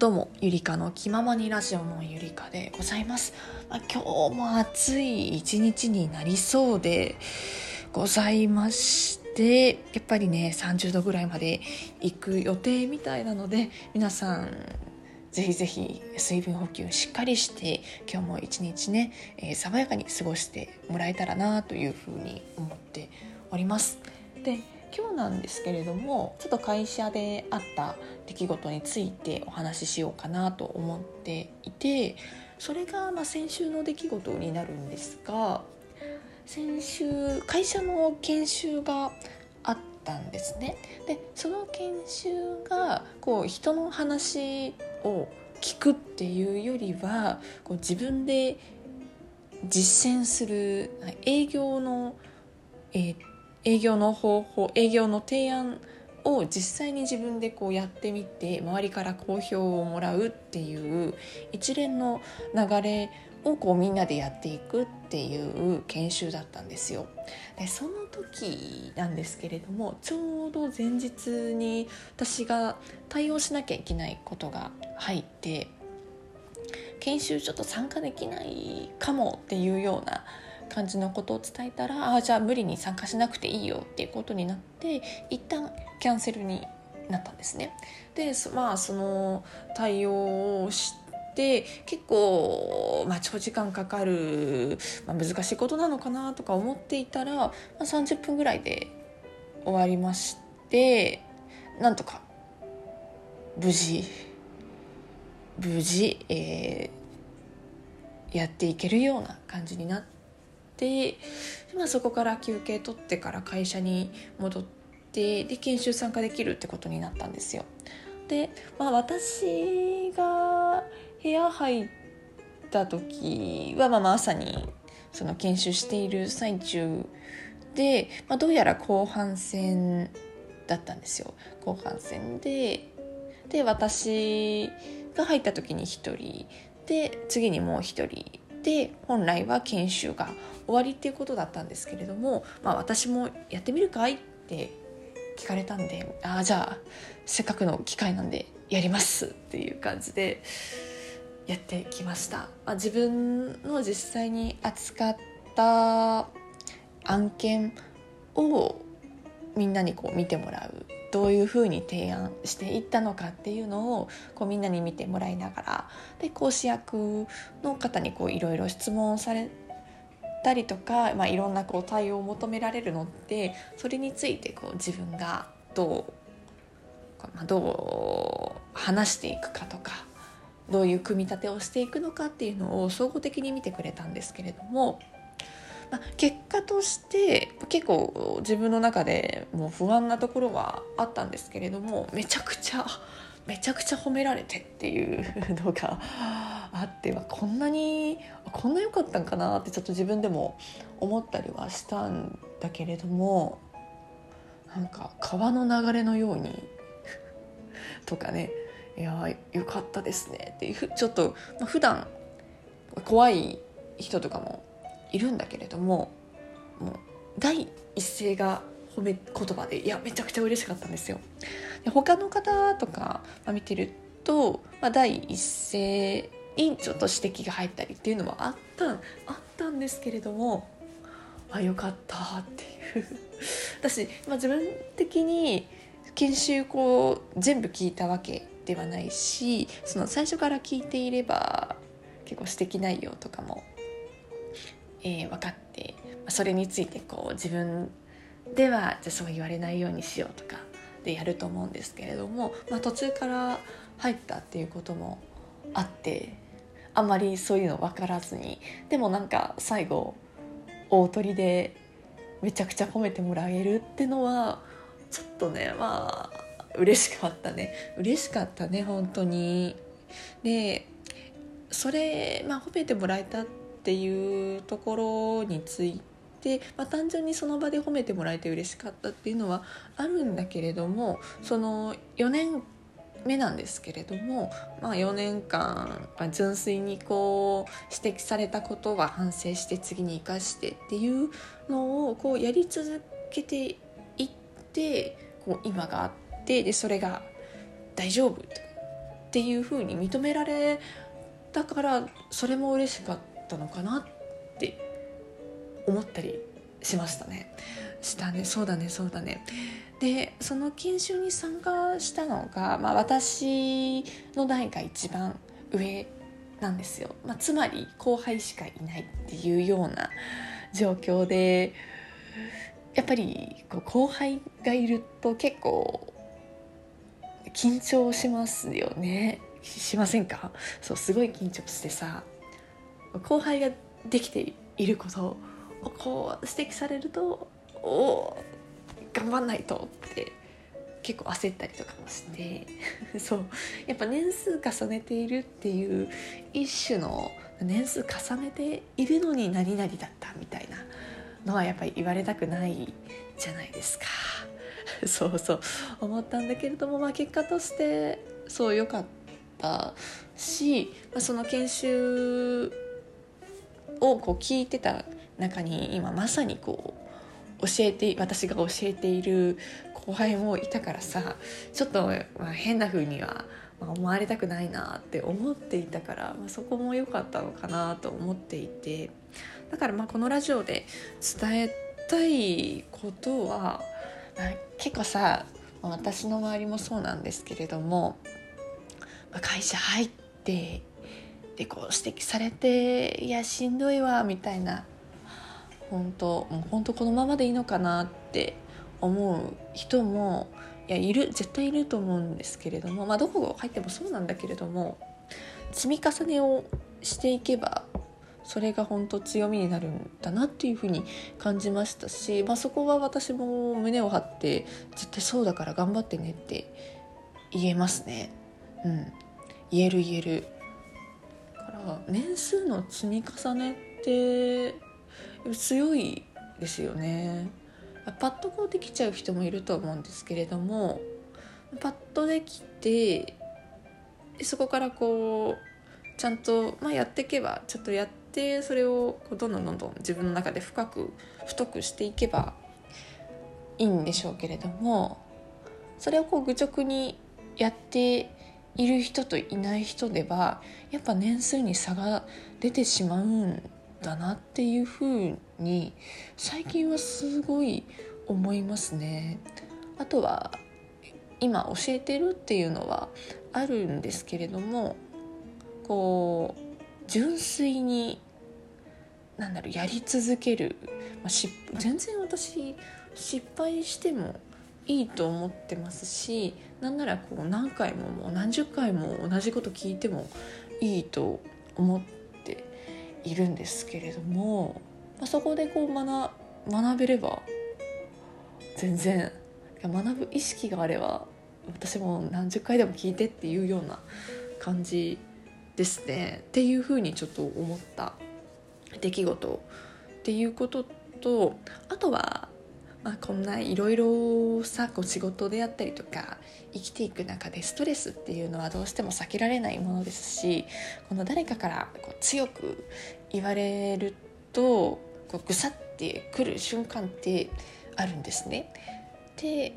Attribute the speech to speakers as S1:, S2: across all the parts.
S1: どうもゆりかの気ままにラジオのゆりかでございます、まあ、今日も暑い一日になりそうでございましてやっぱりね30度ぐらいまで行く予定みたいなので皆さんぜひぜひ水分補給しっかりして今日も一日ね、えー、爽やかに過ごしてもらえたらなというふうに思っております。で今日なんですけれどもちょっと会社であった出来事についてお話ししようかなと思っていてそれがま先週の出来事になるんですが先週会社の研修があったんですね。でその研修がこう人の話を聞くっていうよりはこう自分で実践する営業の、えー、営業の方法営業の提案を実際に自分でこうやってみて周りから好評をもらうっていう一連の流れをこうみんなでやっていくっていう研修だったんですよ。でその時なんですけれどもちょうど前日に私が対応しなきゃいけないことが入って研修ちょっと参加できないかもっていうような感じのことを伝えたらあじゃあ無理に参加しなくていいよっていうことになって一旦キャンセルになったんですね。でまあその対応をして結構、まあ、長時間かかる、まあ、難しいことなのかなとか思っていたら、まあ、30分ぐらいで終わりましてなんとか無事無事、えー、やっていけるような感じになって。で、まあ、そこから休憩取ってから会社に戻ってで研修参加できるってことになったんですよ。で、まあ、私が部屋入った時は、まあ、まあ朝にその研修している最中で、まあ、どうやら後半戦だったんですよ後半戦でで私が入った時に1人で次にもう1人で本来は研修が終わりっていうことだったんですけれども、まあ、私もやってみるかいって聞かれたんでああじゃあせっかくの機会なんでやりますっていう感じでやってきました。まあ、自分の実際に扱った案件をみんなにこう見てもらう。どういうふうに提案していったのかっていうのをこうみんなに見てもらいながら。で講師役の方にいろいろ質問されたりとか、まあ、いろんなこう対応を求められるのってそれについてこう自分がどう、ま、どう話していくかとかどういう組み立てをしていくのかっていうのを総合的に見てくれたんですけれどもまあ、結果として結構自分の中でもう不安なところはあったんですけれどもめちゃくちゃめちゃくちゃ褒められてっていうのが あってはこんなにこんな良かったんかなってちょっと自分でも思ったりはしたんだけれどもなんか川の流れのようにとかねいやよかったですねっていうちょっと、まあ、普段怖い人とかもいるんだけれどももう第一声が褒め言葉でいやめちゃくちゃ嬉しかったんですよ。で他の方とか、まあ、見てると、まあ、第一声にちょっと指摘が入ったりっていうのはあったあったんですけれどもあよかったっていう 私、まあ、自分的に研修こう全部聞いたわけではないしその最初から聞いていれば結構指摘内容とかもえー、分かってそれについてこう自分ではじゃそう言われないようにしようとかでやると思うんですけれども、まあ、途中から入ったっていうこともあってあんまりそういうの分からずにでもなんか最後大鳥でめちゃくちゃ褒めてもらえるってのはちょっとねまあ嬉しかったね。嬉しかったね本当に。でそれまあ褒めてもらえたってっていうところについて、まあ、単純にその場で褒めてもらえて嬉しかったっていうのはあるんだけれどもその4年目なんですけれども、まあ、4年間、ま、純粋にこう指摘されたことは反省して次に生かしてっていうのをこうやり続けていってこう今があってでそれが大丈夫っていうふうに認められたからそれも嬉しかったのかなって思ったりしましたね。したね。そうだね。そうだね。でその研修に参加したのが、まあ、私の代が一番上なんですよ、まあ、つまり後輩しかいないっていうような状況でやっぱりこう後輩がいると結構緊張しますよね。しませんか？そうすごい緊張してさ。後輩ができていることをこう指摘されるとおお頑張んないとって結構焦ったりとかもして そう。やっぱ年数重ねているっていう一種の年数重ねているのに何々だったみたいなのはやっぱり言われたくないじゃないですか。そうそう。思ったんだけれども、まあ、結果としてそう良かったし、まあ、その研修をこう聞いてた中に今まさにこう教えて私が教えている後輩もいたからさちょっと、まあ、変な風には思われたくないなって思っていたから、まあ、そこも良かったのかなと思っていて。だからまあこのラジオで伝えたいことは、まあ、結構さ私の周りもそうなんですけれども、まあ、会社入ってでこう指摘されていやしんどいわみたいな本当もう本当このままでいいのかなって思う人もいやいる絶対いると思うんですけれどもまあどこ入ってもそうなんだけれども積み重ねをしていけばそれが本当強みになるんだなっていうふうに感じましたし、まあ、そこは私も胸を張って絶対そうだから頑張ってねって言えますね。うん、言える言える。年数の積み重ねって強いですよね。パッとこうできちゃう人もいると思うんですけれどもパッとできてそこからこうちゃんと、まあ、やっていけばちょっとやってそれをこうどんどんどんどん自分の中で深く太くしていけばいいんでしょうけれどもそれをこう愚直にやっている人といない人ではやっぱ年数に差が出てしまうんだなっていうふうに最近はすごい思いますね。あとは今教えてるっていうのはあるんですけれどもこう純粋になんだろうやり続ける、まあ、全然私失敗してもいいと思ってますしなんならこう何回ももう何十回も同じこと聞いてもいいと思っているんですけれども、まあ、そこでこう学学べれば全然学ぶ意識があれば私も何十回でも聞いてっていうような感じですね。っていうふうにちょっと思った出来事。っていうこととあとはまあ、こんないろいろさこう仕事であったりとか生きていく中でストレスっていうのはどうしても避けられないものですしこの誰かからこう強く言われるとこうぐさってくる瞬間ってあるんですね。で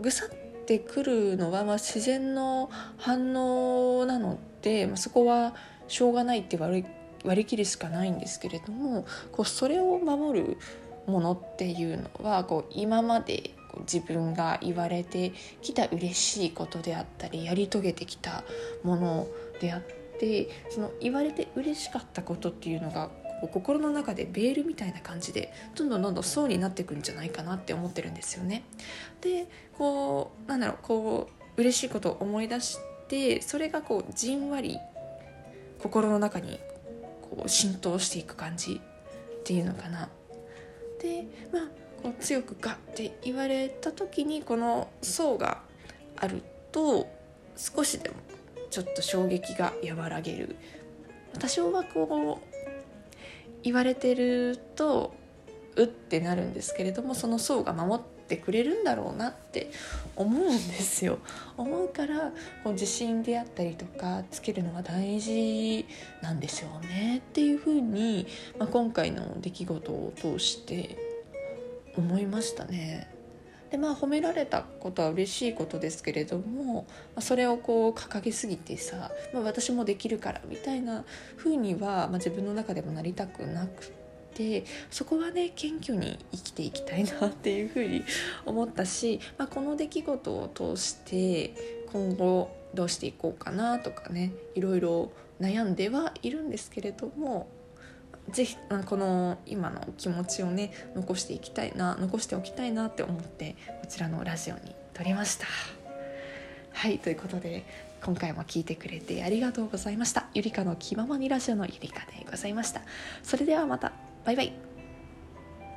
S1: ぐさってくるのはまあ自然の反応なので、まあ、そこはしょうがないって割り割り切るしかないんですけれどもこうそれを守るものっていうのはこう今まで自分が言われてきた嬉しいことであったりやり遂げてきたものであってその言われて嬉しかったことっていうのが心の中でベールみたいな感じでどんどんどんどん層になっていくんじゃないかなって思ってるんですよね。でこうなんだろうこう嬉しいことを思い出してそれがこうじんわり心の中にこう浸透していく感じっていうのかな。でまあこう強くガッて言われた時にこの層があると少しでもちょっと衝撃が和らげる。多少はこう言われてるとうってなるんですけれどもその層が守ってくれるんだろうなって思うんですよ思うからこう自信であったりとかつけるのが大事なんでしょうねっていうふうに、まあ、今回の出来事を通して思いましたね。でまあ褒められたことは嬉しいことですけれどもまそれをこう掲げすぎてさ、まあ、私もできるからみたいな風には、まあ、自分の中でもなりたくなくてそこはね謙虚に生きていきたいなっていう風に思ったし、まあ、この出来事を通して今後どうしていこうかなとかねいろいろ悩んではいるんですけれどもぜひこの今の気持ちをね残していきたいな残しておきたいなって思ってこちらのラジオに撮りました。はいということで今回も聞いてくれてありがとうございました。ゆりかの気ままにラジオのゆりかでございました。それではまた Bye bye!